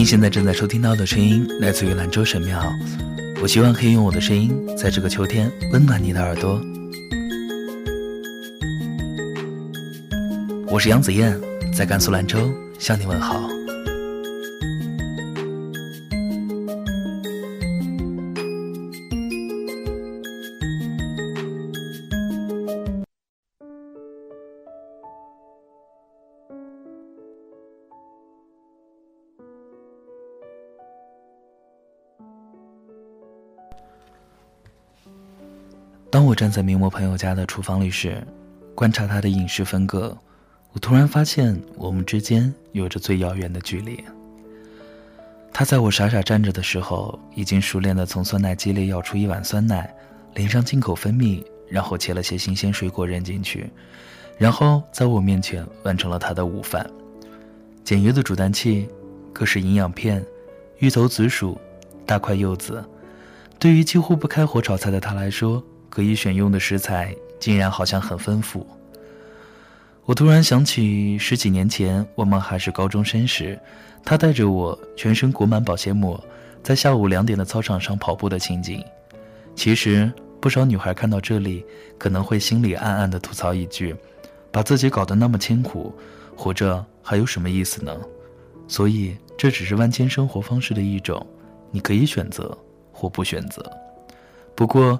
您现在正在收听到的声音来自于兰州神庙，我希望可以用我的声音，在这个秋天温暖你的耳朵。我是杨子燕，在甘肃兰州向你问好。当我站在名模朋友家的厨房里时，观察他的饮食风格，我突然发现我们之间有着最遥远的距离。他在我傻傻站着的时候，已经熟练地从酸奶机里舀出一碗酸奶，淋上进口蜂蜜，然后切了些新鲜水果扔进去，然后在我面前完成了他的午饭。简约的煮蛋器，各式营养片，芋头、紫薯，大块柚子，对于几乎不开火炒菜的他来说。可以选用的食材竟然好像很丰富。我突然想起十几年前我们还是高中生时，他带着我全身裹满保鲜膜，在下午两点的操场上跑步的情景。其实不少女孩看到这里，可能会心里暗暗的吐槽一句：“把自己搞得那么清苦，活着还有什么意思呢？”所以这只是万千生活方式的一种，你可以选择或不选择。不过。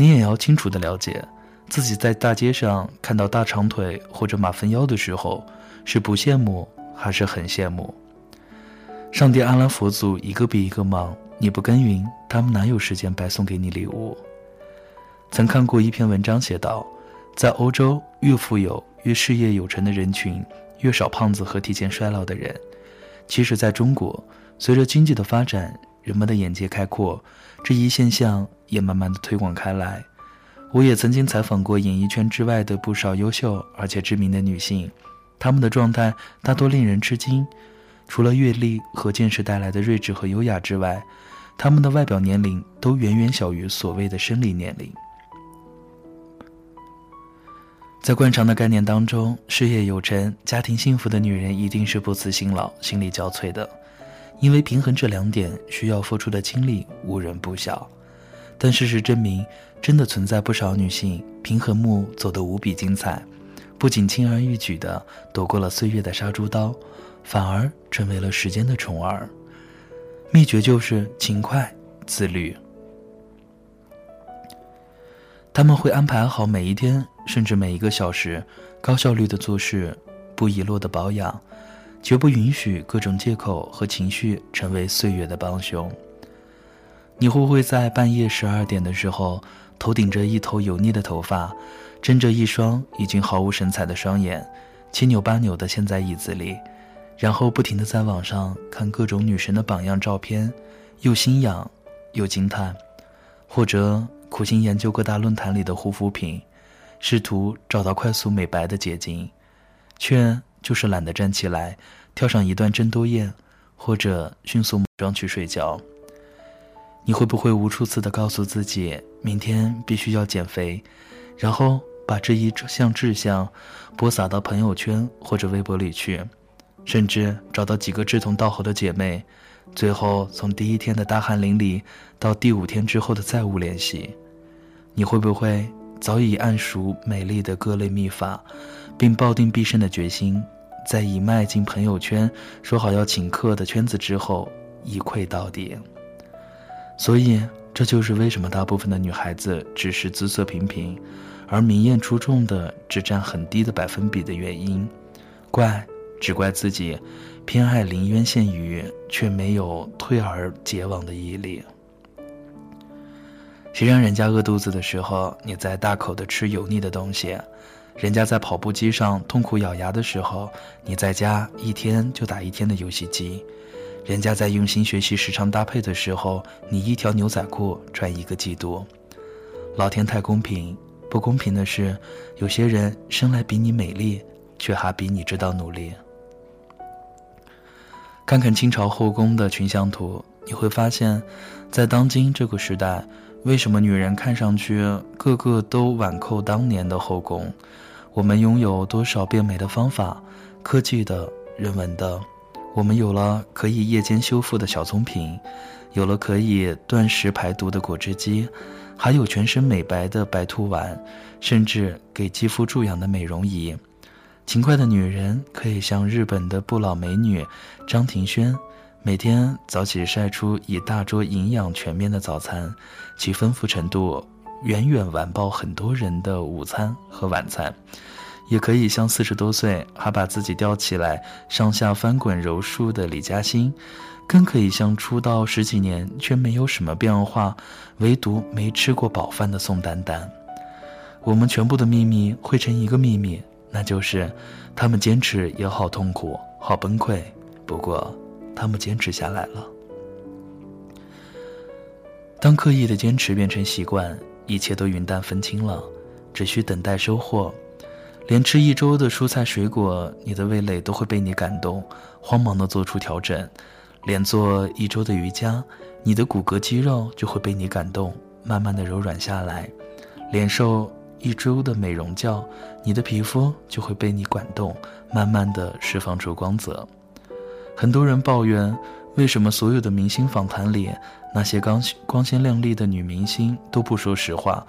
你也要清楚的了解，自己在大街上看到大长腿或者马蜂腰的时候，是不羡慕还是很羡慕？上帝、阿拉佛祖一个比一个忙，你不耕耘，他们哪有时间白送给你礼物？曾看过一篇文章写道，在欧洲，越富有、越事业有成的人群，越少胖子和提前衰老的人。其实，在中国，随着经济的发展，人们的眼界开阔，这一现象。也慢慢的推广开来。我也曾经采访过演艺圈之外的不少优秀而且知名的女性，她们的状态大多令人吃惊。除了阅历和见识带来的睿智和优雅之外，她们的外表年龄都远远小于所谓的生理年龄。在惯常的概念当中，事业有成、家庭幸福的女人一定是不辞辛劳、心力交瘁的，因为平衡这两点需要付出的精力无人不晓。但事实证明，真的存在不少女性平衡木走得无比精彩，不仅轻而易举地躲过了岁月的杀猪刀，反而成为了时间的宠儿。秘诀就是勤快、自律。他们会安排好每一天，甚至每一个小时，高效率的做事，不遗落的保养，绝不允许各种借口和情绪成为岁月的帮凶。你会不会在半夜十二点的时候，头顶着一头油腻的头发，睁着一双已经毫无神采的双眼，七扭八扭地陷在椅子里，然后不停地在网上看各种女神的榜样照片，又心痒又惊叹，或者苦心研究各大论坛里的护肤品，试图找到快速美白的捷径，却就是懒得站起来，跳上一段争多燕，或者迅速抹妆去睡觉。你会不会无数次的告诉自己，明天必须要减肥，然后把这一项志向播撒到朋友圈或者微博里去，甚至找到几个志同道合的姐妹，最后从第一天的大汗淋漓到第五天之后的再无联系？你会不会早已谙熟美丽的各类秘法，并抱定毕生的决心，在已迈进朋友圈说好要请客的圈子之后一溃到底？所以，这就是为什么大部分的女孩子只是姿色平平，而明艳出众的只占很低的百分比的原因。怪，只怪自己偏爱临渊羡鱼，却没有退而结网的毅力。谁让人家饿肚子的时候，你在大口的吃油腻的东西；人家在跑步机上痛苦咬牙的时候，你在家一天就打一天的游戏机。人家在用心学习时尚搭配的时候，你一条牛仔裤穿一个季度。老天太公平，不公平的是，有些人生来比你美丽，却还比你知道努力。看看清朝后宫的群像图，你会发现，在当今这个时代，为什么女人看上去个个都挽扣当年的后宫？我们拥有多少变美的方法，科技的、人文的。我们有了可以夜间修复的小棕瓶，有了可以断食排毒的果汁机，还有全身美白的白兔丸，甚至给肌肤注氧的美容仪。勤快的女人可以像日本的不老美女张庭轩，每天早起晒出一大桌营养全面的早餐，其丰富程度远远完爆很多人的午餐和晚餐。也可以像四十多岁还把自己吊起来上下翻滚柔术的李嘉欣，更可以像出道十几年却没有什么变化，唯独没吃过饱饭的宋丹丹。我们全部的秘密汇成一个秘密，那就是他们坚持也好痛苦，好崩溃，不过他们坚持下来了。当刻意的坚持变成习惯，一切都云淡风轻了，只需等待收获。连吃一周的蔬菜水果，你的味蕾都会被你感动，慌忙的做出调整；连做一周的瑜伽，你的骨骼肌肉就会被你感动，慢慢的柔软下来；连受一周的美容觉，你的皮肤就会被你感动，慢慢的释放出光泽。很多人抱怨，为什么所有的明星访谈里，那些光光鲜亮丽的女明星都不说实话？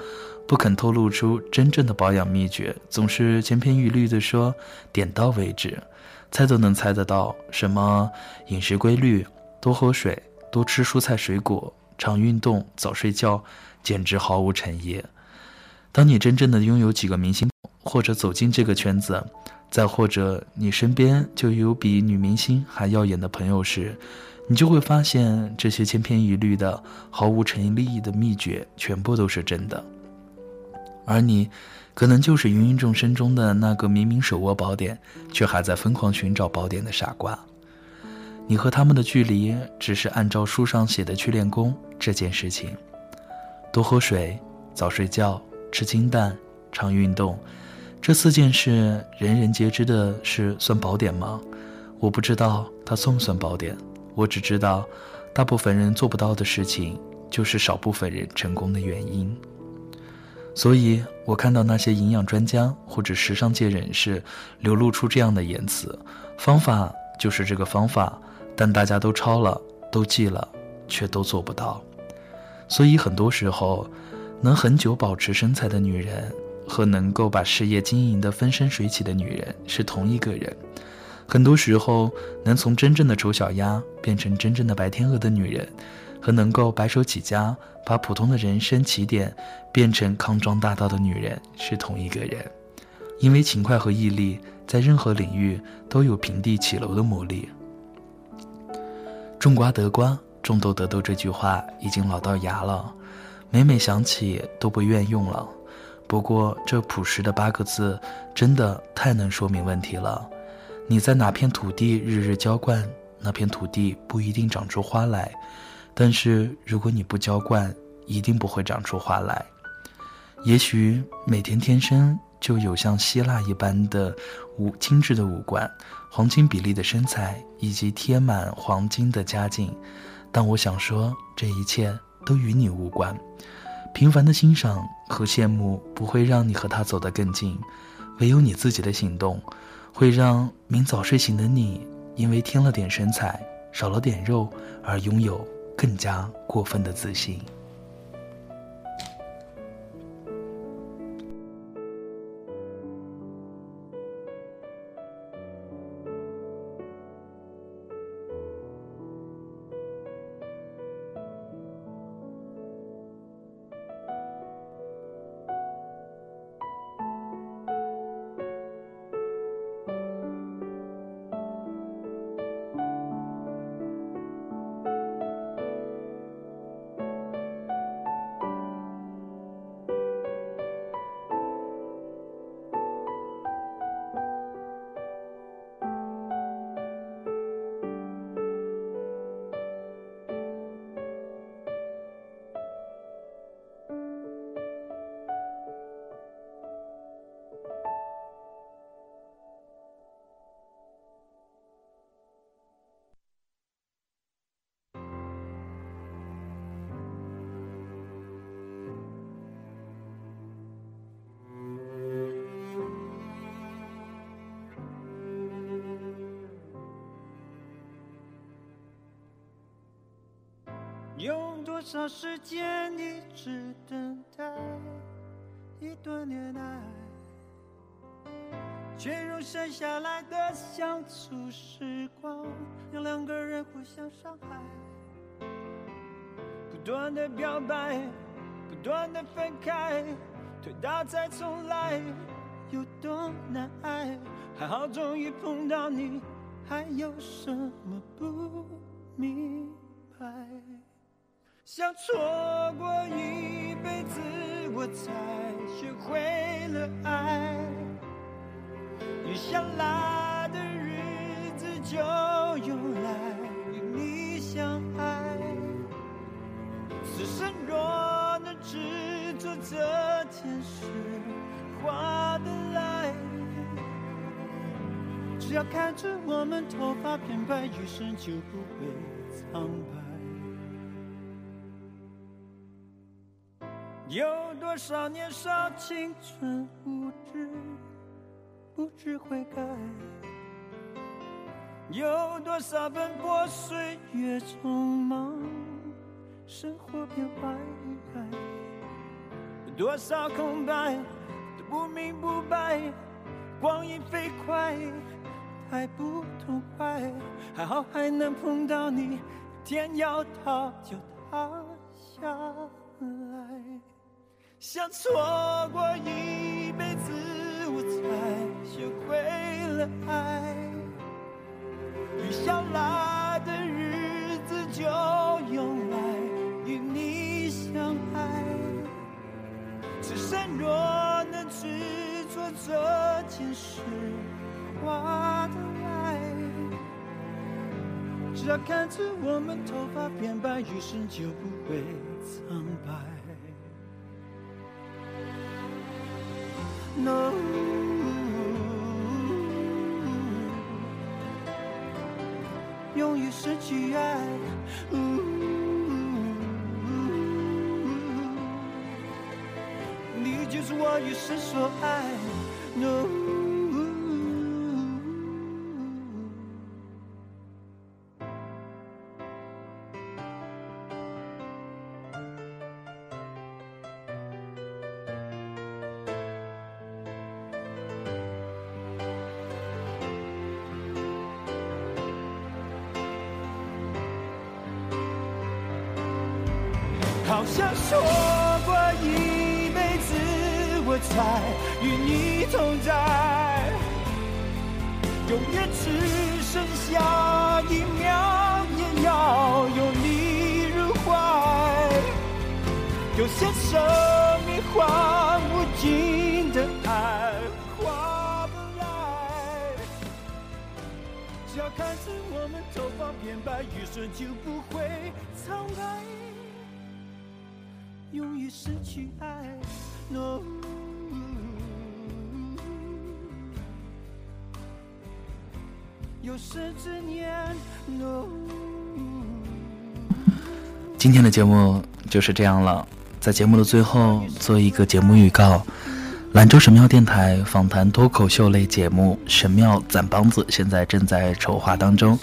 不肯透露出真正的保养秘诀，总是千篇一律的说点到为止，猜都能猜得到什么饮食规律、多喝水、多吃蔬菜水果、常运动、早睡觉，简直毫无诚意。当你真正的拥有几个明星，或者走进这个圈子，再或者你身边就有比女明星还耀眼的朋友时，你就会发现这些千篇一律的、毫无诚意利益的秘诀，全部都是真的。而你，可能就是芸芸众生中的那个明明手握宝典，却还在疯狂寻找宝典的傻瓜。你和他们的距离，只是按照书上写的去练功这件事情。多喝水，早睡觉，吃清淡，常运动，这四件事人人皆知的是算宝典吗？我不知道它算不算宝典，我只知道，大部分人做不到的事情，就是少部分人成功的原因。所以，我看到那些营养专家或者时尚界人士流露出这样的言辞：方法就是这个方法，但大家都抄了，都记了，却都做不到。所以，很多时候，能很久保持身材的女人，和能够把事业经营得风生水起的女人是同一个人。很多时候，能从真正的丑小鸭变成真正的白天鹅的女人。和能够白手起家，把普通的人生起点变成康庄大道的女人是同一个人，因为勤快和毅力在任何领域都有平地起楼的魔力。种瓜得瓜，种豆得豆这句话已经老到牙了，每每想起都不愿用了。不过这朴实的八个字真的太能说明问题了。你在哪片土地日日浇灌，那片土地不一定长出花来。但是如果你不浇灌，一定不会长出花来。也许每天天生就有像希腊一般的五精致的五官、黄金比例的身材以及贴满黄金的家境，但我想说，这一切都与你无关。平凡的欣赏和羡慕不会让你和他走得更近，唯有你自己的行动，会让明早睡醒的你，因为添了点身材、少了点肉而拥有。更加过分的自信。用多少时间一直等待一段恋爱，却用剩下来的相处时光，让两个人互相伤害。不断的表白，不断的分开，推倒再重来，有多难挨？还好终于碰到你，还有什么不明？想错过一辈子，我才学会了爱。余下来的日子就用来与你相爱。此生若能只做这件事，划得来。只要看着我们头发变白，余生就不会苍白。有多少年少青春无知，不知悔改？有多少奔波岁月匆忙，生活变坏？有多少空白都不明不白？光阴飞快，太不痛快。还好还能碰到你，天要塌就塌下来。想错过一辈子，我才学会了爱。余下来的日子就用来与你相爱。此生若能只做这件事，划得来。只要看着我们头发变白，余生就不会苍白。No，勇于失去爱，你就是我一生所爱。No。好像说过一辈子，我才与你同在。永远只剩下一秒，也要有你入怀。有些生命换无尽的爱，划不来。只要看着我们头发变白，余生就不会苍白。容易失去爱，no。有生之年，no。今天的节目就是这样了，在节目的最后做一个节目预告：兰州神庙电台访谈脱口秀类节目《神庙攒帮子》现在正在筹划当中，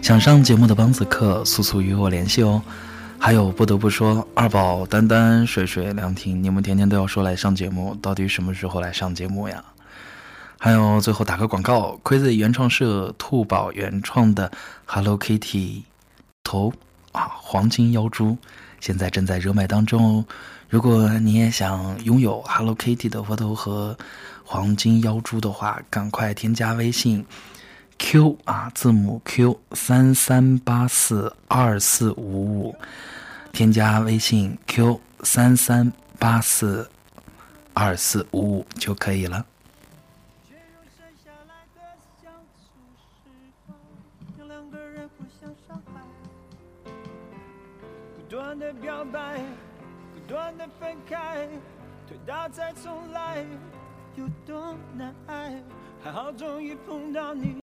想上节目的帮子客速速与我联系哦。还有不得不说，二宝、丹丹、水水、凉亭，你们天天都要说来上节目，到底什么时候来上节目呀？还有最后打个广告，Crazy 原创社兔宝原创的 Hello Kitty 头啊黄金妖珠，现在正在热卖当中哦。如果你也想拥有 Hello Kitty 的佛头和黄金妖珠的话，赶快添加微信 Q 啊字母 Q 三三八四二四五五。添加微信 q 三三八四二四五五就可以了。不断的表白，不断的分开，推倒再重来，有多难挨？还好终于碰到你。